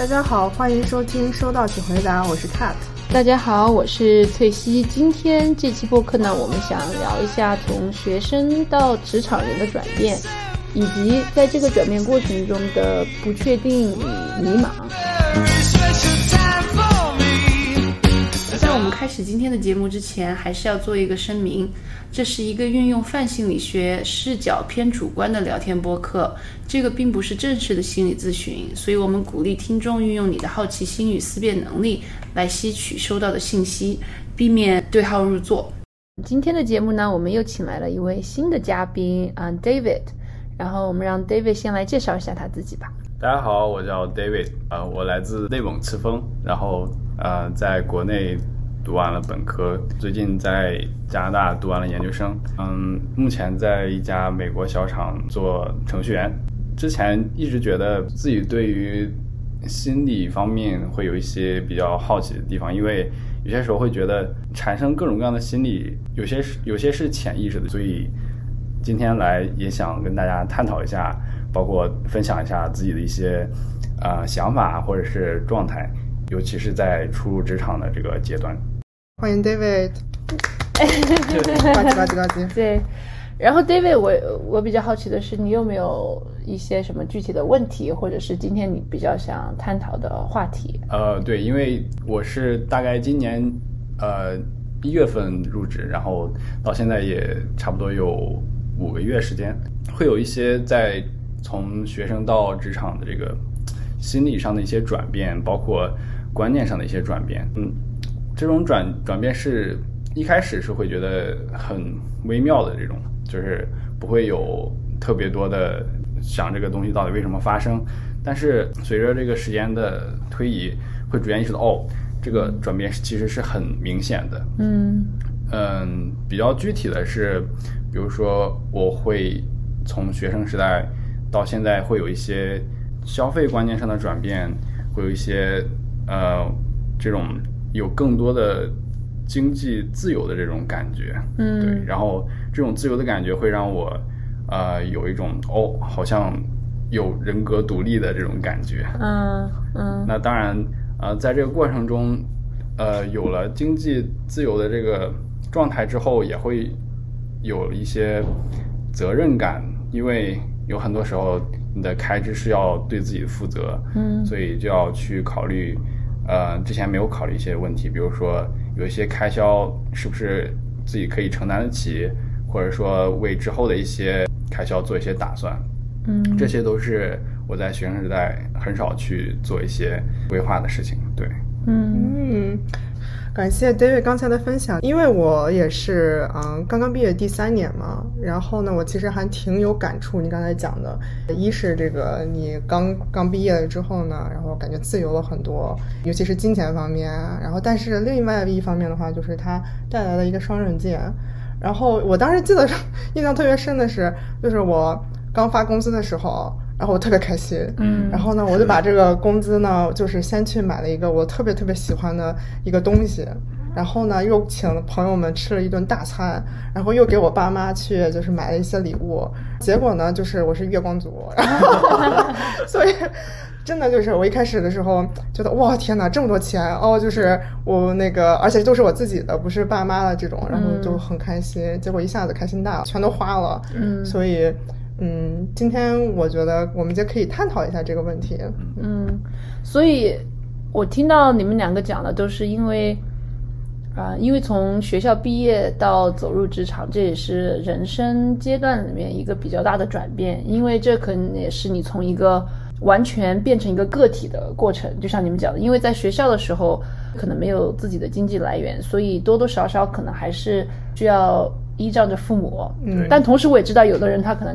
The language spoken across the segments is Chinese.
大家好，欢迎收听《收到请回答》，我是 Cat。大家好，我是翠西。今天这期播客呢，我们想聊一下从学生到职场人的转变，以及在这个转变过程中的不确定与迷茫。我们开始今天的节目之前，还是要做一个声明。这是一个运用泛心理学视角偏主观的聊天播客，这个并不是正式的心理咨询，所以我们鼓励听众运用你的好奇心与思辨能力来吸取收到的信息，避免对号入座。今天的节目呢，我们又请来了一位新的嘉宾啊，David，然后我们让 David 先来介绍一下他自己吧。大家好，我叫 David，啊，我来自内蒙赤峰，然后呃，在国内。读完了本科，最近在加拿大读完了研究生。嗯，目前在一家美国小厂做程序员。之前一直觉得自己对于心理方面会有一些比较好奇的地方，因为有些时候会觉得产生各种各样的心理，有些是有些是潜意识的。所以今天来也想跟大家探讨一下，包括分享一下自己的一些啊想法或者是状态，尤其是在初入职场的这个阶段。欢迎 David，呱唧呱唧呱唧。对，然后 David，我我比较好奇的是，你有没有一些什么具体的问题，或者是今天你比较想探讨的话题？呃，对，因为我是大概今年呃一月份入职，然后到现在也差不多有五个月时间，会有一些在从学生到职场的这个心理上的一些转变，包括观念上的一些转变，嗯。这种转转变是一开始是会觉得很微妙的，这种就是不会有特别多的想这个东西到底为什么发生，但是随着这个时间的推移，会逐渐意识到哦，这个转变其实是很明显的。嗯嗯，比较具体的是，比如说我会从学生时代到现在会有一些消费观念上的转变，会有一些呃这种。有更多的经济自由的这种感觉，嗯，对，然后这种自由的感觉会让我，呃，有一种哦，好像有人格独立的这种感觉，嗯嗯。那当然，呃，在这个过程中，呃，有了经济自由的这个状态之后，也会有一些责任感，因为有很多时候你的开支是要对自己负责，嗯，所以就要去考虑。呃，之前没有考虑一些问题，比如说有一些开销是不是自己可以承担得起，或者说为之后的一些开销做一些打算，嗯，这些都是我在学生时代很少去做一些规划的事情，对，嗯。感谢 David 刚才的分享，因为我也是嗯刚刚毕业第三年嘛，然后呢，我其实还挺有感触。你刚才讲的，一是这个你刚刚毕业了之后呢，然后感觉自由了很多，尤其是金钱方面。然后，但是另外一方面的话，就是它带来了一个双刃剑。然后我当时记得印象特别深的是，就是我刚发工资的时候。然后我特别开心，嗯，然后呢，我就把这个工资呢，就是先去买了一个我特别特别喜欢的一个东西，然后呢，又请朋友们吃了一顿大餐，然后又给我爸妈去就是买了一些礼物，结果呢，就是我是月光族，所以真的就是我一开始的时候觉得哇天哪，这么多钱哦，就是我那个，而且都是我自己的，不是爸妈的这种，然后就很开心，结果一下子开心大了，全都花了，嗯，所以。嗯，今天我觉得我们就可以探讨一下这个问题。嗯，所以，我听到你们两个讲的都是因为，啊，因为从学校毕业到走入职场，这也是人生阶段里面一个比较大的转变。因为这可能也是你从一个完全变成一个个体的过程。就像你们讲的，因为在学校的时候可能没有自己的经济来源，所以多多少少可能还是需要依仗着父母。嗯，但同时我也知道，有的人他可能。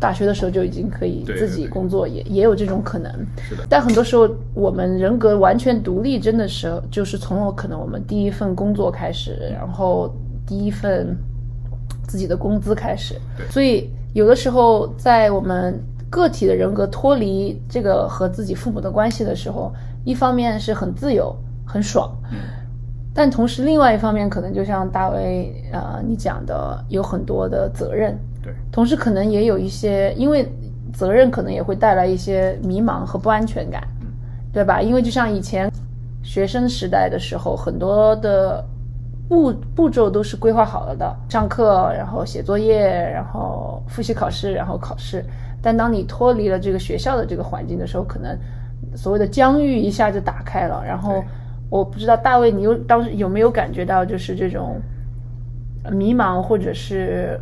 大学的时候就已经可以自己工作，也也有这种可能。是的。但很多时候，我们人格完全独立，真的是就是从我可能我们第一份工作开始，然后第一份自己的工资开始。对。所以有的时候，在我们个体的人格脱离这个和自己父母的关系的时候，一方面是很自由、很爽。嗯。但同时，另外一方面，可能就像大卫啊，你讲的，有很多的责任。对，同时可能也有一些，因为责任可能也会带来一些迷茫和不安全感，对吧？因为就像以前学生时代的时候，很多的步步骤都是规划好了的，上课，然后写作业，然后复习考试，然后考试。但当你脱离了这个学校的这个环境的时候，可能所谓的疆域一下就打开了。然后我不知道大卫，你有当时有没有感觉到就是这种呃迷茫，或者是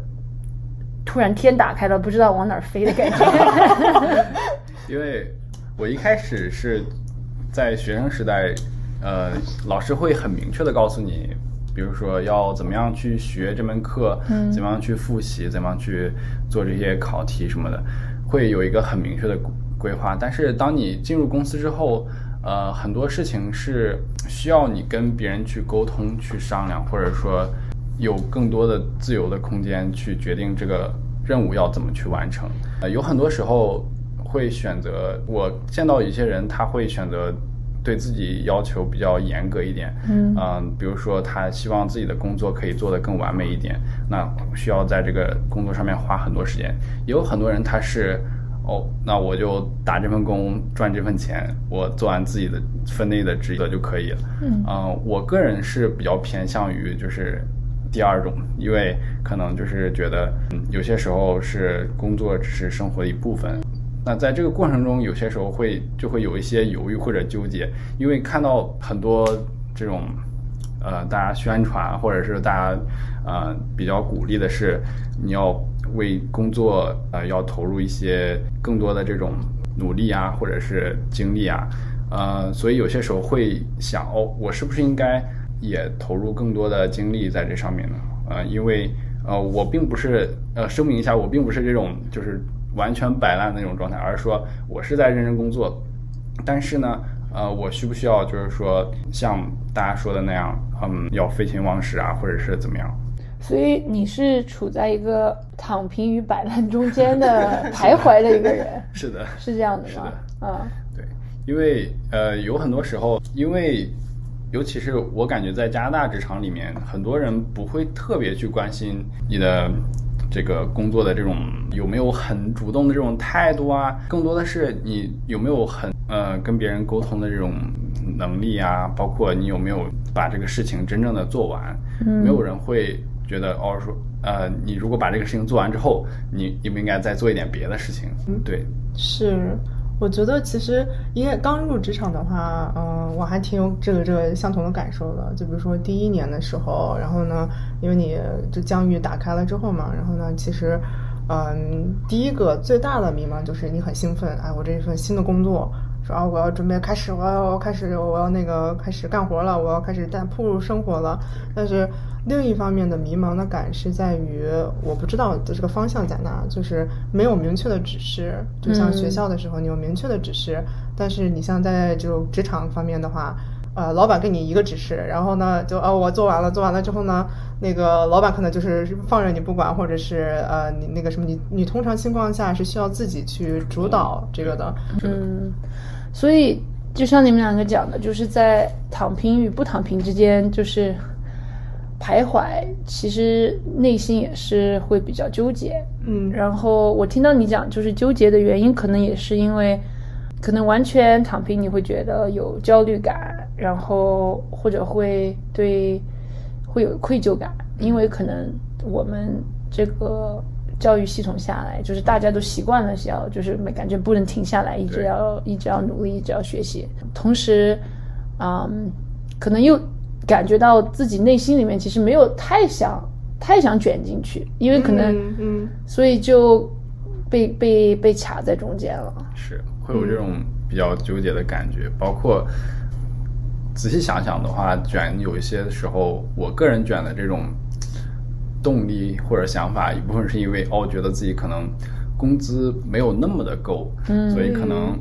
突然天打开了，不知道往哪儿飞的感觉？因为我一开始是在学生时代，呃，老师会很明确的告诉你，比如说要怎么样去学这门课，嗯怎么样去复习，怎么样去做这些考题什么的，会有一个很明确的规划。但是当你进入公司之后，呃，很多事情是需要你跟别人去沟通、去商量，或者说有更多的自由的空间去决定这个任务要怎么去完成。呃，有很多时候会选择，我见到一些人他会选择对自己要求比较严格一点，嗯比如说他希望自己的工作可以做得更完美一点，那需要在这个工作上面花很多时间。也有很多人他是。哦，那我就打这份工赚这份钱，我做完自己的分内的职责就可以了。嗯呃我个人是比较偏向于就是第二种，因为可能就是觉得，嗯，有些时候是工作只是生活的一部分。那在这个过程中，有些时候会就会有一些犹豫或者纠结，因为看到很多这种，呃，大家宣传或者是大家呃比较鼓励的是，你要为工作呃要投入一些更多的这种努力啊，或者是精力啊，呃，所以有些时候会想哦，我是不是应该也投入更多的精力在这上面呢？呃，因为呃，我并不是呃，声明一下，我并不是这种就是完全摆烂的那种状态，而是说我是在认真工作，但是呢，呃，我需不需要就是说像大家说的那样，嗯，要废寝忘食啊，或者是怎么样？所以你是处在一个躺平与摆烂中间的徘徊的一个人，是的，是这样的吗？啊，对，因为呃，有很多时候，因为尤其是我感觉在加拿大职场里面，很多人不会特别去关心你的这个工作的这种有没有很主动的这种态度啊，更多的是你有没有很呃跟别人沟通的这种能力啊，包括你有没有把这个事情真正的做完，嗯没有人会。觉得哦，说呃，你如果把这个事情做完之后，你应不应该再做一点别的事情？对，是，我觉得其实因为刚入职场的话，嗯、我还挺有这个这个相同的感受的。就比如说第一年的时候，然后呢，因为你就疆域打开了之后嘛，然后呢，其实，嗯，第一个最大的迷茫就是你很兴奋，哎，我这一份新的工作。说啊，我要准备开始，我要开始，我要那个开始干活了，我要开始在步入生活了。但是另一方面的迷茫的感是在于，我不知道的这个方向在哪，就是没有明确的指示。就像学校的时候，你有明确的指示，但是你像在这种职场方面的话，呃，老板给你一个指示，然后呢，就哦，我做完了，做完了之后呢，那个老板可能就是放任你不管，或者是呃，你那个什么，你你通常情况下是需要自己去主导这个的。嗯，所以就像你们两个讲的，就是在躺平与不躺平之间，就是徘徊，其实内心也是会比较纠结。嗯然后我听到你讲，就是纠结的原因，可能也是因为，可能完全躺平，你会觉得有焦虑感，然后或者会对会有愧疚感，因为可能我们这个教育系统下来，就是大家都习惯了要，就是没感觉不能停下来，一直要一直要努力，一直要学习，同时，嗯，可能又感觉到自己内心里面其实没有太想太想卷进去，因为可能。嗯嗯所以就被被被卡在中间了。是会有这种比较纠结的感觉，包括仔细想想的话，卷有一些时候，我个人卷的这种动力或者想法，一部分是因为哦，觉得自己可能工资没有那么的够，嗯所以可能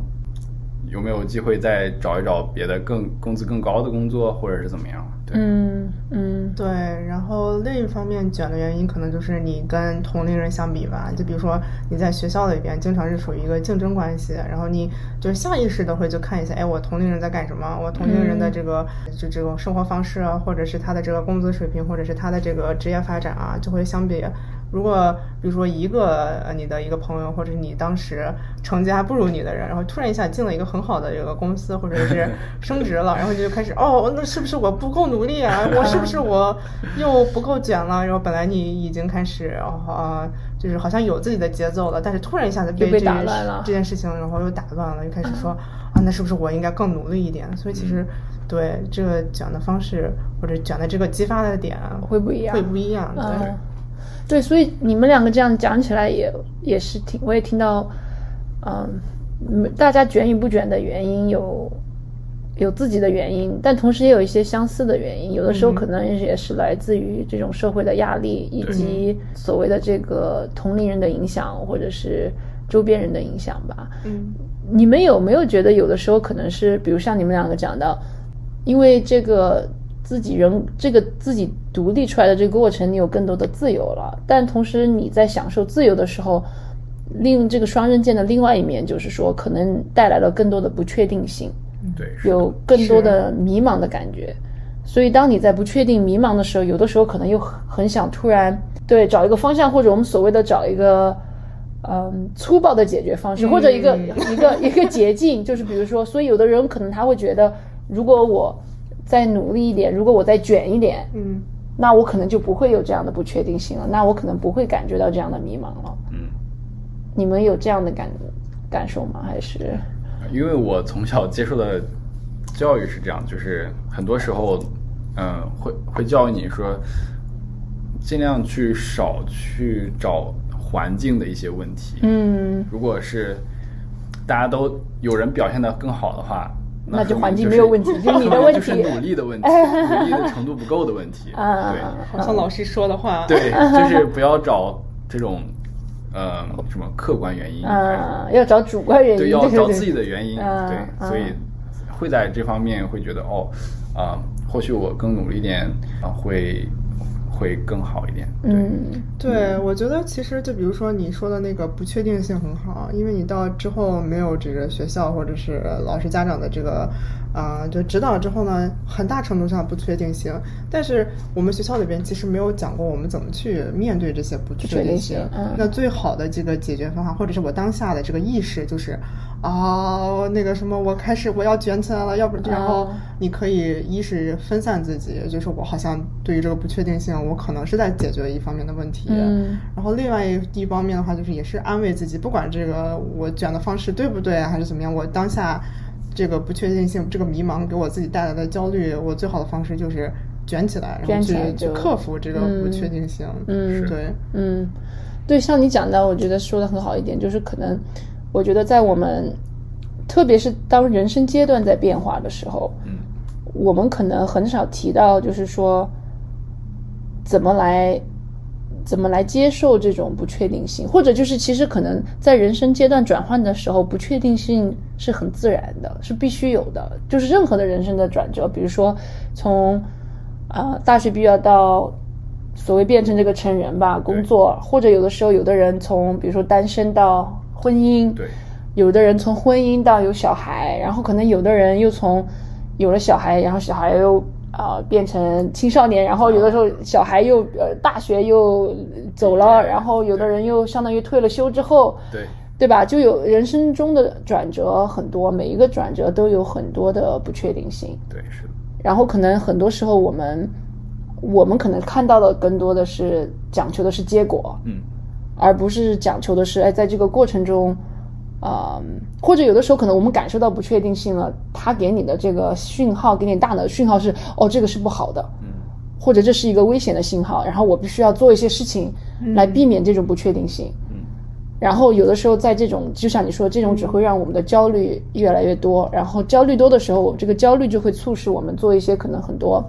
有没有机会再找一找别的更工资更高的工作，或者是怎么样？对，嗯嗯。对，然后另一方面卷的原因可能就是你跟同龄人相比吧，就比如说你在学校里边经常是处于一个竞争关系，然后你就是下意识的会去看一下，哎，我同龄人在干什么，我同龄人的这个、就这种生活方式啊，或者是他的这个工资水平，或者是他的这个职业发展啊，就会相比如果比如说一个呃你的一个朋友，或者你当时成绩还不如你的人，然后突然一下进了一个很好的一个公司，或者是 升职了，然后你就开始哦，那是不是我不够努力啊？我是不是我又不够卷了？然后本来你已经开始啊、就是好像有自己的节奏了，但是突然一下子被这件事打乱了这件事情，然后又打乱了，又开始说啊，那是不是我应该更努力一点？所以其实对这个卷的方式或者卷的这个激发的点会不一样会不一样。对，嗯，对，所以你们两个这样讲起来也也是挺，我也听到，嗯，嗯大家卷与不卷的原因有有自己的原因，但同时也有一些相似的原因，有的时候可能也是来自于这种社会的压力，以及所谓的这个同龄人的影响，或者是周边人的影响吧。嗯。你们有没有觉得有的时候可能是，比如像你们两个讲到，因为这个自己人这个自己独立出来的这个过程，你有更多的自由了，但同时你在享受自由的时候，另这个双刃剑的另外一面就是说，可能带来了更多的不确定性，对，有更多的迷茫的感觉。所以，当你在不确定、迷茫的时候，有的时候可能又很很想突然对找一个方向，或者我们所谓的找一个嗯粗暴的解决方式，或者一个一个一个捷径，就是比如说，所以有的人可能他会觉得，如果我再努力一点，如果我再卷一点，嗯那我可能就不会有这样的不确定性了，那我可能不会感觉到这样的迷茫了。嗯，你们有这样的感感受吗？还是因为我从小接受的教育是这样，就是很多时候，嗯、会会教育你说，尽量去少去找环境的一些问题。嗯，如果是大家都有人表现的更好的话，那就环境没有问题 就是你的 问题就是努力的问题，努力的程度不够的问题。啊对好像老师说的话，对，就是不要找这种呃什么客观原因，啊，要找主观原因，对，要找自己的原因，嗯对，嗯所以会在这方面会觉得哦，啊、或许我更努力一点啊、会会更好一点。对，嗯对，我觉得其实就比如说你说的那个不确定性很好，因为你到之后没有这个学校或者是老师家长的这个啊、就指导之后呢，很大程度上不确定性。但是我们学校里边其实没有讲过我们怎么去面对这些不确确定定性嗯那最好的这个解决方法，或者是我当下的这个意识就是啊、那个什么，我开始我要卷起来了，要不然后啊你可以一是分散自己，就是我好像对于这个不确定性，我可能是在解决一方面的问题，嗯。然后另外一一方面的话，就是也是安慰自己，不管这个我卷的方式对不对，还是怎么样，我当下这个不确定性、这个迷茫给我自己带来的焦虑，我最好的方式就是卷起来，然卷后去起来就去克服这个不确定性。嗯对，嗯，对，像你讲的，我觉得说的很好一点，就是可能，我觉得在我们，特别是当人生阶段在变化的时候，嗯，我们可能很少提到，就是说，怎么来，怎么来接受这种不确定性，或者就是其实可能在人生阶段转换的时候，不确定性是很自然的，是必须有的。就是任何的人生的转折，比如说从啊、大学毕业到所谓变成这个成人吧，工作，或者有的时候有的人从比如说单身到婚姻，对，有的人从婚姻到有小孩，然后可能有的人又从有了小孩，然后小孩又啊、呃变成青少年，然后有的时候小孩又呃大学又走了，然后有的人又相当于退了休之后，对，对吧？就有人生中的转折很多，每一个转折都有很多的不确定性。对，是的，然后可能很多时候我们我们可能看到的更多的是讲求的是结果，嗯，而不是讲求的是哎，在这个过程中，啊、或者有的时候可能我们感受到不确定性了，他给你的这个讯号，给你大脑的讯号是哦，这个是不好的，嗯，或者这是一个危险的信号，然后我必须要做一些事情来避免这种不确定性。嗯然后有的时候在这种，就像你说，这种只会让我们的焦虑越来越多。然后焦虑多的时候，我们这个焦虑就会促使我们做一些可能很多，呃，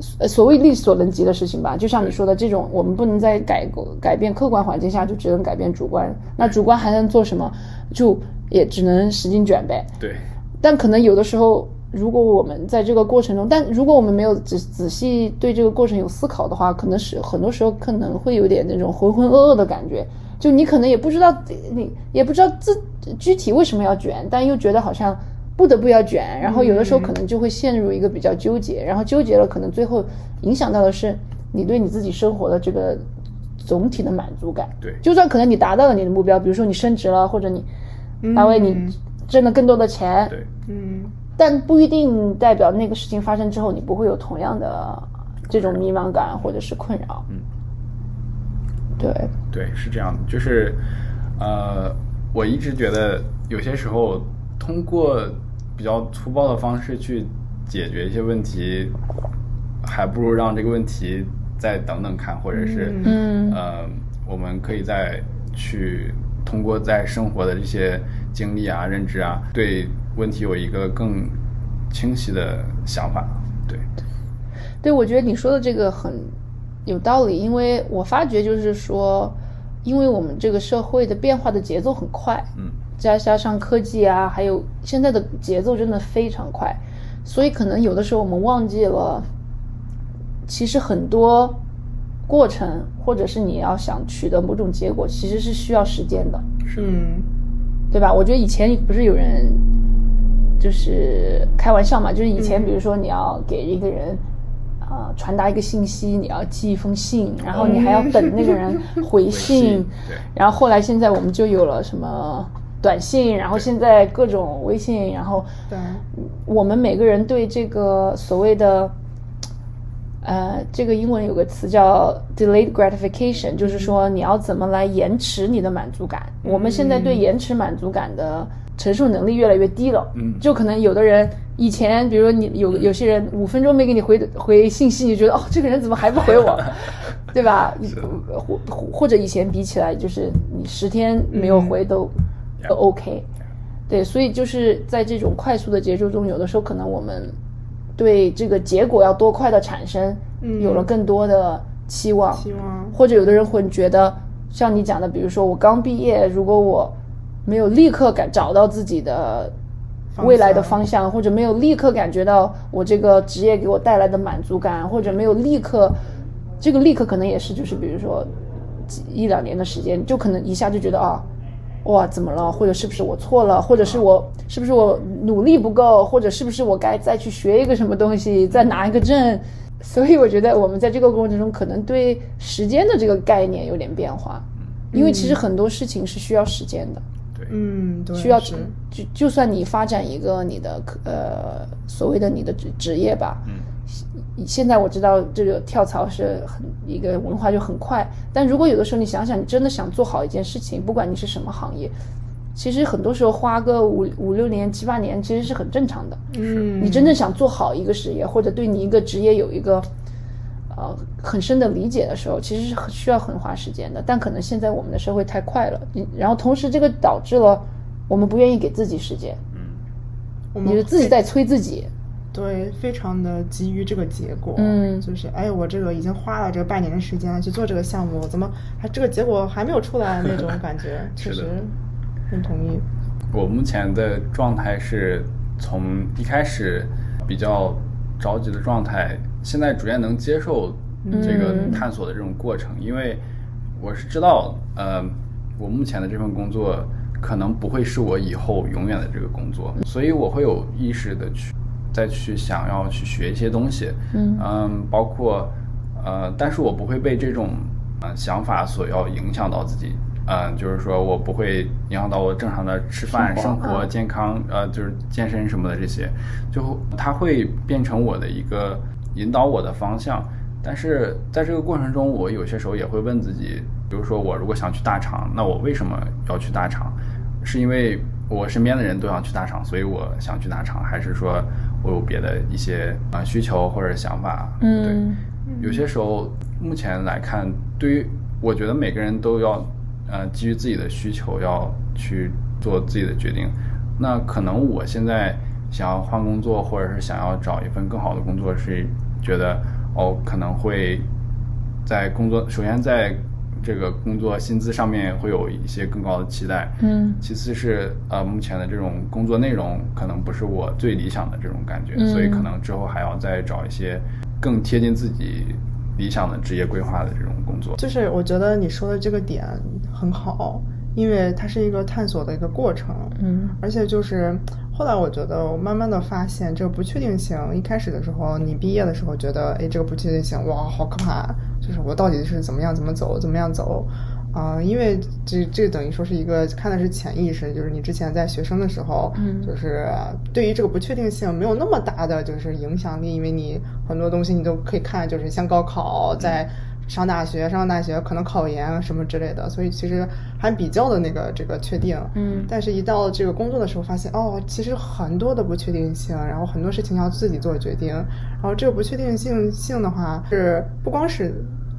所谓力所能及的事情吧。就像你说的，这种我们不能在改改变客观环境下，就只能改变主观。那主观还能做什么？就也只能使劲卷呗。对，但可能有的时候，如果我们在这个过程中，但如果我们没有仔仔细对这个过程有思考的话，可能是很多时候可能会有点那种浑浑噩噩的感觉。就你可能也不知道，你也不知道自具体为什么要卷，但又觉得好像不得不要卷，然后有的时候可能就会陷入一个比较纠结，然后纠结了，可能最后影响到的是你对你自己生活的这个总体的满足感。对。就算可能你达到了你的目标，比如说你升职了，或者你嗯。单位你挣了更多的钱，对，嗯。但不一定代表那个事情发生之后你不会有同样的这种迷茫感或者是困扰。嗯，对，对，是这样的，就是，呃，我一直觉得有些时候通过比较粗暴的方式去解决一些问题，还不如让这个问题再等等看，或者是，嗯。呃，我们可以再去通过在生活的这些经历啊、认知啊，对问题有一个更清晰的想法。对，对，我觉得你说的这个很有道理，因为我发觉就是说，因为我们这个社会的变化的节奏很快，嗯，再加上科技啊，还有现在的节奏真的非常快，所以可能有的时候我们忘记了，其实很多过程或者是你要想取得某种结果，其实是需要时间的。嗯对吧？我觉得以前不是有人就是开玩笑嘛，就是以前比如说你要给一个人啊、呃传达一个信息，你要寄一封信，然后你还要等那个人回 回信然后后来现在我们就有了什么短信，然后现在各种微信，然后对。我们每个人对这个所谓的，呃，这个英文有个词叫 delayed gratification，就是说你要怎么来延迟你的满足感。我们现在对延迟满足感的承受能力越来越低了。嗯。就可能有的人以前，比如说你有有些人五分钟没给你回回信息，你觉得哦，这个人怎么还不回我，对吧？或或或者以前比起来，就是你十天没有回都、都 OK。对，所以就是在这种快速的节奏中，有的时候可能我们对这个结果要多快的产生，嗯有了更多的期望，期望或者有的人会觉得，像你讲的，比如说我刚毕业，如果我没有立刻感找到自己的未来的向方向，或者没有立刻感觉到我这个职业给我带来的满足感，或者没有立刻，这个立刻可能也是就是比如说一两年的时间，就可能一下就觉得啊。哇，怎么了？或者是不是我错了？或者是我是不是我努力不够？或者是不是我该再去学一个什么东西，再拿一个证？所以我觉得我们在这个过程中，可能对时间的这个概念有点变化，因为其实很多事情是需要时间的。对，嗯对需要就就算你发展一个你的呃所谓的你的职职业吧，嗯，现在我知道这个跳槽是很一个文化就很快，但如果有的时候你想想，你真的想做好一件事情，不管你是什么行业，其实很多时候花个五五六年、七八年，其实是很正常的。嗯你真正想做好一个事业，或者对你一个职业有一个呃很深的理解的时候，其实是很需要很花时间的。但可能现在我们的社会太快了，你然后同时这个导致了我们不愿意给自己时间，我们你就自己在催自己。对，非常的急于这个结果，嗯。就是哎，我这个已经花了这个半年的时间去做这个项目，怎么还这个结果还没有出来那种 感觉，确实很同意。我目前的状态是从一开始比较着急的状态，现在逐渐能接受这个嗯。探索的这种过程，因为我是知道，呃，我目前的这份工作可能不会是我以后永远的这个工作，所以我会有意识的去再去想要去学一些东西，嗯嗯包括呃，但是我不会被这种呃想法所要影响到自己。嗯、就是说我不会影响到我正常的吃饭、生活健康，呃，就是健身什么的这些，就它会变成我的一个引导我的方向。但是在这个过程中，我有些时候也会问自己，比如说我如果想去大厂，那我为什么要去大厂？是因为我身边的人都想去大厂，所以我想去大厂，还是说我有别的一些啊、呃需求或者想法？嗯对，有些时候目前来看，对于我觉得每个人都要呃基于自己的需求要去做自己的决定。那可能我现在想要换工作，或者是想要找一份更好的工作，是觉得哦可能会在工作，首先在这个工作薪资上面会有一些更高的期待，嗯。其次是呃目前的这种工作内容可能不是我最理想的这种感觉，嗯。所以可能之后还要再找一些更贴近自己理想的职业规划的这种工作。就是我觉得你说的这个点很好，因为它是一个探索的一个过程，嗯。而且就是后来我觉得我慢慢的发现这个不确定性，一开始的时候你毕业的时候觉得，哎，这个不确定性哇好可怕，就是我到底是怎么样怎么走，怎么样走。啊、因为这这等于说是一个看的是潜意识，就是你之前在学生的时候，嗯就是对于这个不确定性没有那么大的就是影响力，因为你很多东西你都可以看，就是像高考，在上大学，上大学可能考研什么之类的，所以其实还比较的那个这个确定，嗯。但是一到这个工作的时候，发现哦，其实很多的不确定性，然后很多事情要自己做决定，然后这个不确定性性的话，是不光是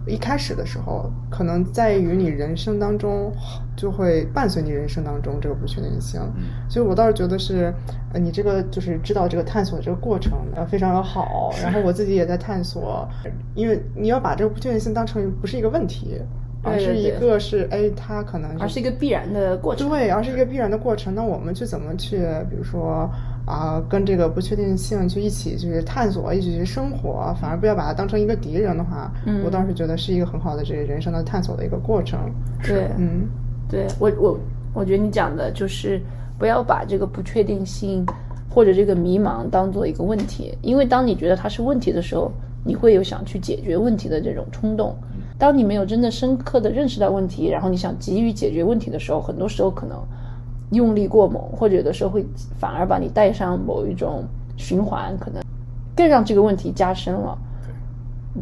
一开始的时候，可能在于你人生当中就会伴随你人生当中这个不确定性，所以我倒是觉得是，呃，你这个就是知道这个探索这个过程呃非常的好，然后我自己也在探索，因为你要把这个不确定性当成不是一个问题。而是一个是哎，它可能而是一个必然的过程。对，而是一个必然的过程。那我们去怎么去，比如说啊、跟这个不确定性去一起去探索，一起去生活，反而不要把它当成一个敌人的话，嗯我倒是觉得是一个很好的这个人生的探索的一个过程。对，嗯，对我我我觉得你讲的就是不要把这个不确定性或者这个迷茫当做一个问题，因为当你觉得它是问题的时候，你会有想去解决问题的这种冲动。当你没有真的深刻的认识到问题，然后你想急于解决问题的时候，很多时候可能用力过猛，或者有的时候会反而把你带上某一种循环，可能更让这个问题加深了。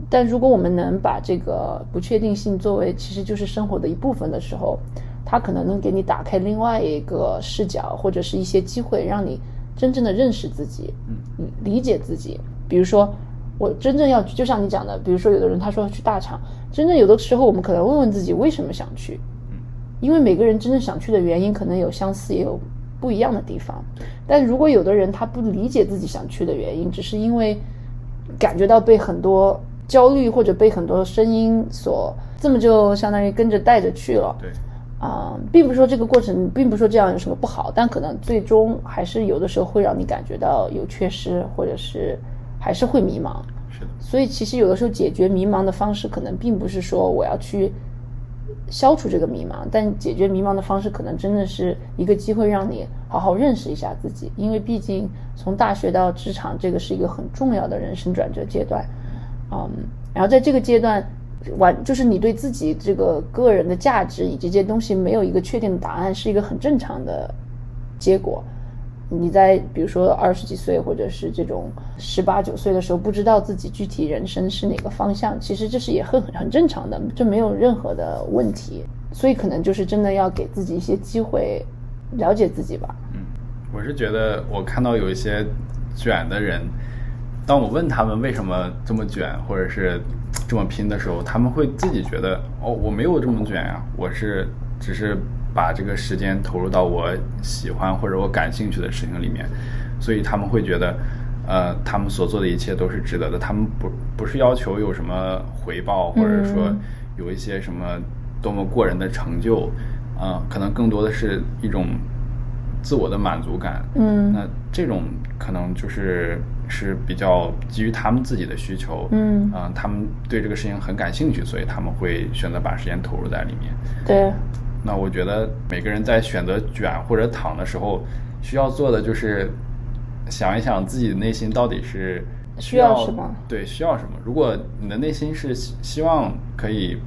但如果我们能把这个不确定性作为其实就是生活的一部分的时候，它可能能给你打开另外一个视角，或者是一些机会，让你真正的认识自己，嗯，理解自己。比如说，我真正要去，就像你讲的，比如说有的人他说要去大厂，真正有的时候我们可能问问自己为什么想去，因为每个人真正想去的原因可能有相似，也有不一样的地方。但如果有的人他不理解自己想去的原因，只是因为感觉到被很多焦虑或者被很多声音所这么就相当于跟着带着去了。对，啊、并不是说这个过程，并不是说这样有什么不好，但可能最终还是有的时候会让你感觉到有缺失，或者是还是会迷茫。是的，所以其实有的时候解决迷茫的方式，可能并不是说我要去消除这个迷茫，但解决迷茫的方式，可能真的是一个机会，让你好好认识一下自己。因为毕竟从大学到职场，这个是一个很重要的人生转折阶段，嗯，然后在这个阶段。完就是你对自己这个个人的价值以及这些东西没有一个确定的答案，是一个很正常的结果。你在比如说二十几岁或者是这种十八九岁的时候，不知道自己具体人生是哪个方向，其实这是也很很正常的，这没有任何的问题。所以可能就是真的要给自己一些机会，了解自己吧。嗯我是觉得我看到有一些卷的人，当我问他们为什么这么卷，或者是这么拼的时候，他们会自己觉得哦，我没有这么卷呀、我是只是把这个时间投入到我喜欢或者我感兴趣的事情里面，所以他们会觉得，呃，他们所做的一切都是值得的。他们不不是要求有什么回报，或者说嗯有一些什么多么过人的成就，呃，可能更多的是一种自我的满足感。嗯那这种可能就是是比较基于他们自己的需求，嗯呃他们对这个事情很感兴趣，所以他们会选择把时间投入在里面。对，那我觉得每个人在选择卷或者躺的时候，需要做的就是想一想自己的内心到底是需要什么对，需要什么。如果你的内心是希希望可以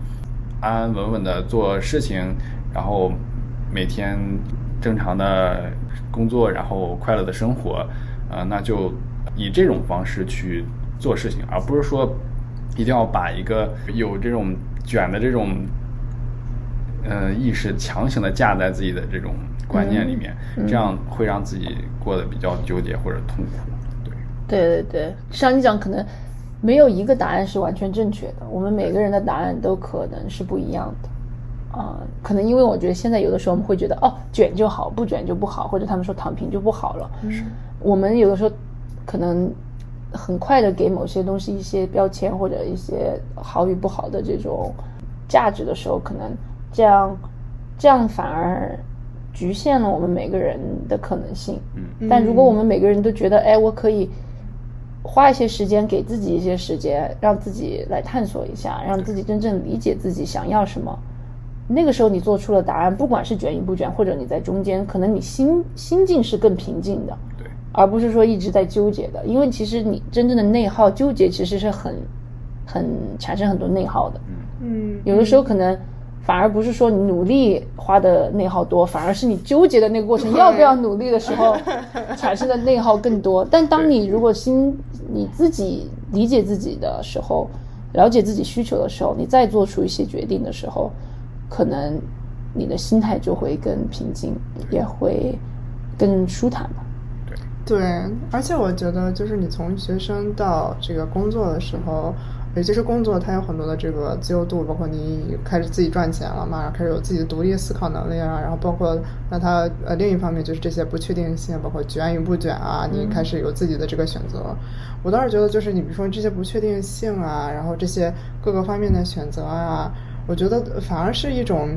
安安稳稳的做事情，然后每天正常的工作，然后快乐的生活，呃，那就以这种方式去做事情，而不是说一定要把一个有这种卷的这种呃意识强行的架在自己的这种观念里面，这样会让自己过得比较纠结或者痛苦。对，对对对，像你讲，可能没有一个答案是完全正确的，我们每个人的答案都可能是不一样的。啊、可能因为我觉得现在有的时候我们会觉得哦卷就好，不卷就不好，或者他们说躺平就不好了。我们有的时候可能很快的给某些东西一些标签或者一些好与不好的这种价值的时候，可能这样这样反而局限了我们每个人的可能性。嗯但如果我们每个人都觉得，哎，我可以花一些时间给自己一些时间，让自己来探索一下，让自己真正理解自己想要什么。那个时候你做出了答案，不管是卷与不卷，或者你在中间，可能你心心境是更平静的，对，而不是说一直在纠结的。因为其实你真正的内耗、纠结，其实是很很产生很多内耗的。嗯，有的时候可能反而不是说你努力花的内耗多，反而是你纠结的那个过程要不要努力的时候 产生的内耗更多。但当你如果心你自己理解自己的时候，了解自己需求的时候，你再做出一些决定的时候，可能你的心态就会更平静，也会更舒坦吧。对，而且我觉得，就是你从学生到这个工作的时候，尤其是工作，它有很多的这个自由度，包括你开始自己赚钱了嘛，然后开始有自己的独立思考能力啊，然后包括那它呃另一方面就是这些不确定性，包括卷与不卷啊，你开始有自己的这个选择。我倒是觉得，就是你比如说这些不确定性啊，然后这些各个方面的选择啊，我觉得反而是一种。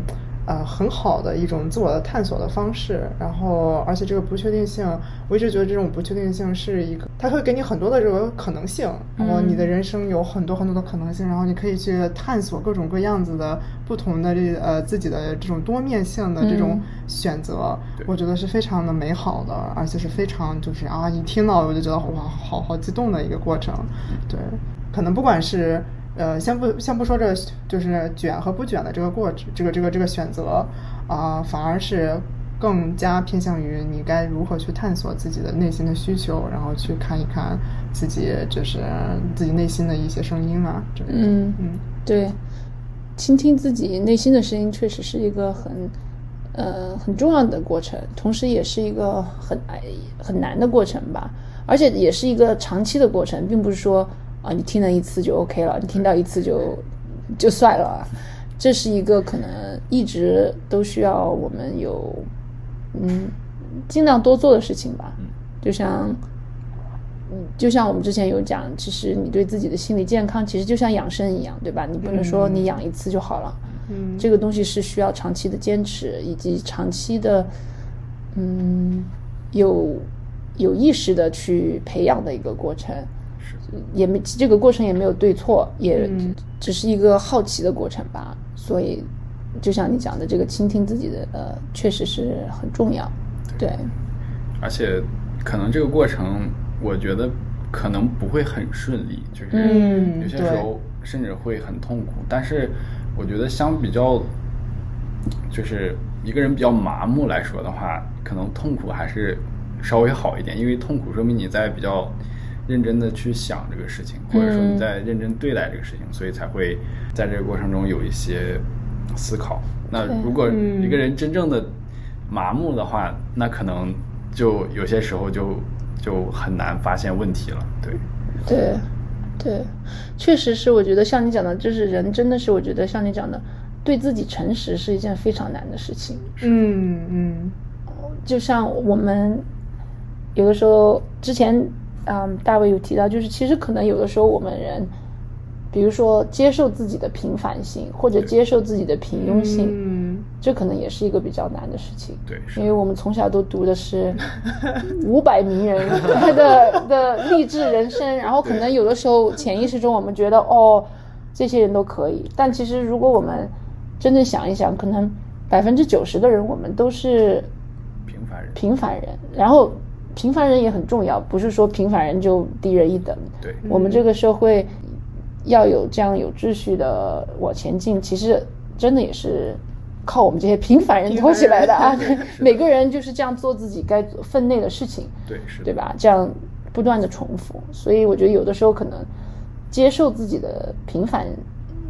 呃，很好的一种自我的探索的方式，然后而且这个不确定性，我一直觉得这种不确定性是一个，它会给你很多的这个可能性，然后你的人生有很多很多的可能性，然后你可以去探索各种各样子的不同的这呃自己的这种多面性的这种选择，我觉得是非常的美好的，而且是非常就是啊，一听到我就觉得哇，好好激动的一个过程，对，可能不管是。呃，先不先不说这就是卷和不卷的这个过程，这个这个这个选择啊，反而是更加偏向于你该如何去探索自己的内心的需求，然后去看一看自己就是自己内心的一些声音啊，这类嗯嗯，对，倾听自己内心的声音，确实是一个很呃很重要的过程，同时也是一个很难很难的过程吧，而且也是一个长期的过程，并不是说。啊，你听了一次就 OK 了，你听到一次就就算了，这是一个可能一直都需要我们有嗯尽量多做的事情吧。就像嗯，就像我们之前有讲，其实你对自己的心理健康，其实就像养生一样，对吧？你不能说你养一次就好了，嗯，这个东西是需要长期的坚持，以及长期的嗯有有意识的去培养的一个过程。也没这个过程也没有对错，也只是一个好奇的过程吧。所以，就像你讲的，这个倾听自己的呃，确实是很重要。对，而且可能这个过程，我觉得可能不会很顺利，就是有些时候甚至会很痛苦。但是，我觉得相比较，就是一个人比较麻木来说的话，可能痛苦还是稍微好一点，因为痛苦说明你在比较。认真的去想这个事情，或者说你在认真对待这个事情，所以才会在这个过程中有一些思考。那如果一个人真正的麻木的话，那可能就有些时候就就很难发现问题了。对，对，对，确实是。我觉得像你讲的，就是人真的是，我觉得像你讲的，对自己诚实是一件非常难的事情。嗯嗯，就像我们有的时候之前。嗯，大卫有提到，就是其实可能有的时候我们人，比如说接受自己的平凡性，或者接受自己的平庸性，嗯，这可能也是一个比较难的事情。对，因为我们从小都读的是 五百名人 的的励志人生，然后可能有的时候潜意识中我们觉得哦，这些人都可以，但其实如果我们真正想一想，可能百分之九十的人我们都是平凡人，平凡人，然后。平凡人也很重要，不是说平凡人就低人一等。对，我们这个社会要有这样有秩序的往前进，其实真的也是靠我们这些平凡人托起来的啊！每个人就是这样做自己该做分内的事情，对，是，对吧？这样不断的重复，所以我觉得有的时候可能接受自己的平凡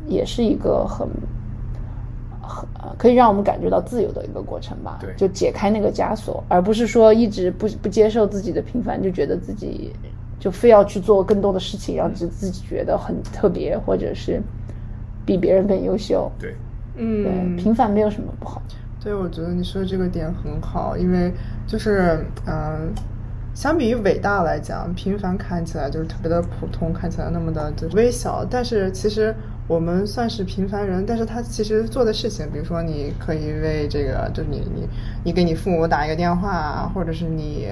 也是一个很。呃，可以让我们感觉到自由的一个过程吧，对，就解开那个枷锁，而不是说一直不不接受自己的平凡，就觉得自己就非要去做更多的事情，让自自己觉得很特别，或者是比别人更优秀。对，嗯，对，平凡没有什么不好。对，我觉得你说的这个点很好，因为就是嗯，相比于伟大来讲，平凡看起来就是特别的普通，看起来那么的就微小，但是其实。我们算是平凡人，但是他其实做的事情，比如说你可以为这个，就是你你你给你父母打一个电话，或者是你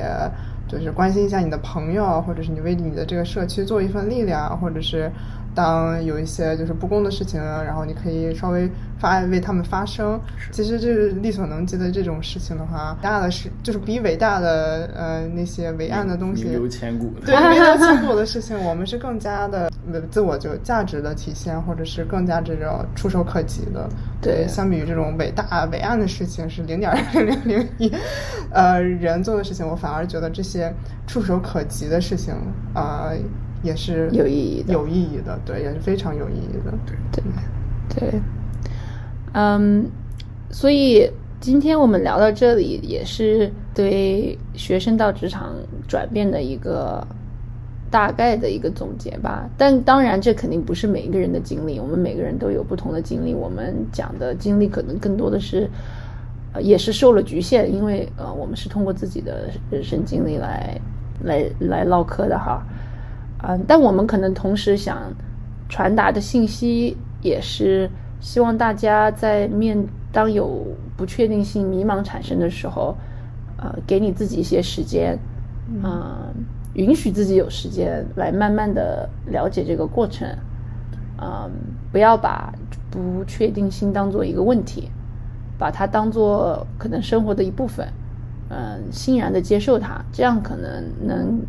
就是关心一下你的朋友，或者是你为你的这个社区做一份力量，或者是当有一些就是不公的事情，然后你可以稍微发为他们发声。其实这是力所能及的这种事情的话，大的是就是比伟大的呃那些伟岸的东西，名留千古的。对名留千古的事情，我们是更加的呃自我就价值的体现，或者是更加这种触手可及的。对相比于这种伟大伟岸的事情是零点零零零一，呃，人做的事情，我反而觉得这些触手可及的事情啊、呃也是有意义的有意义的，对，也是非常有意义的。对对，对，嗯，所以今天我们聊到这里，也是对学生到职场转变的一个大概的一个总结吧。但当然，这肯定不是每一个人的经历，我们每个人都有不同的经历。我们讲的经历可能更多的是，呃，也是受了局限，因为呃，我们是通过自己的人生经历来来来唠嗑的哈。嗯，但我们可能同时想传达的信息也是希望大家在面当有不确定性、迷茫产生的时候，呃，给你自己一些时间，嗯、允许自己有时间来慢慢的了解这个过程，嗯，不要把不确定性当做一个问题，把它当做可能生活的一部分，嗯，欣然的接受它，这样可能能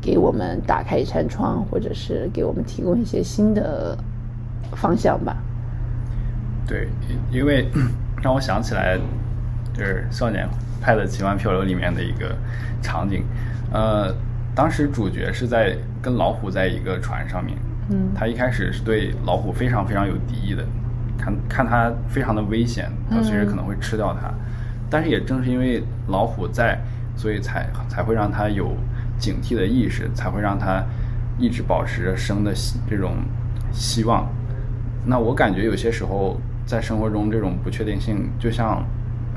给我们打开一扇窗，或者是给我们提供一些新的方向吧。对，因因为 让我想起来，就是《少年派的奇幻漂流》里面的一个场景，呃，当时主角是在跟老虎在一个船上面，嗯。他一开始是对老虎非常非常有敌意的，看看它非常的危险，它随时可能会吃掉它，但是也正是因为老虎在，所以才才会让他有警惕的意识，才会让他一直保持着生的希这种希望。那我感觉有些时候在生活中，这种不确定性就像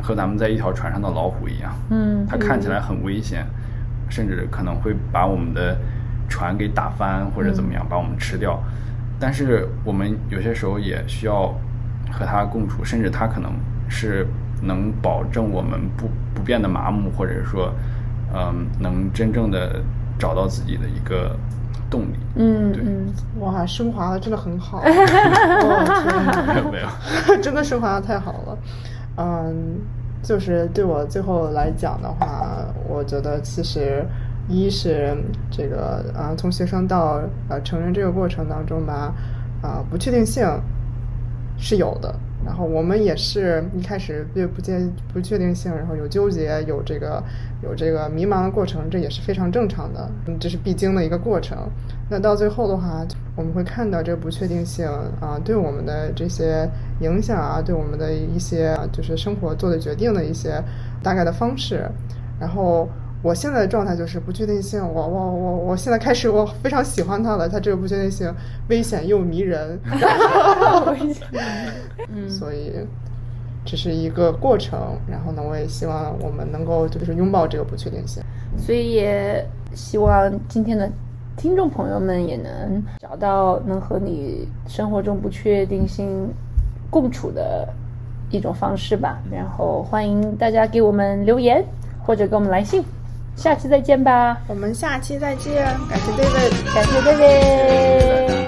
和咱们在一条船上的老虎一样，嗯它看起来很危险，甚至可能会把我们的船给打翻或者怎么样，把我们吃掉。但是我们有些时候也需要和它共处，甚至它可能是能保证我们不不变得麻木，或者说，嗯，能真正的找到自己的一个动力。对嗯嗯，哇，升华的真的很好，没有没有，真的升华的太好了。嗯，就是对我最后来讲的话，我觉得其实一是这个啊、从学生到呃成人这个过程当中吧，啊、不确定性是有的。然后我们也是一开始对不确不确定性，然后有纠结，有这个有这个迷茫的过程，这也是非常正常的，这是必经的一个过程。那到最后的话，我们会看到这个不确定性啊，对我们的这些影响啊，对我们的一些就是生活做的决定的一些大概的方式。然后我现在的状态就是不确定性，我我我我现在开始我非常喜欢它了，它这个不确定性危险又迷人 嗯所以这是一个过程。然后呢，我也希望我们能够就是拥抱这个不确定性。所以也希望今天的听众朋友们也能找到能和你生活中不确定性共处的一种方式吧。然后欢迎大家给我们留言或者给我们来信。下期再见吧，我们下期再见，感谢 David。感谢各位。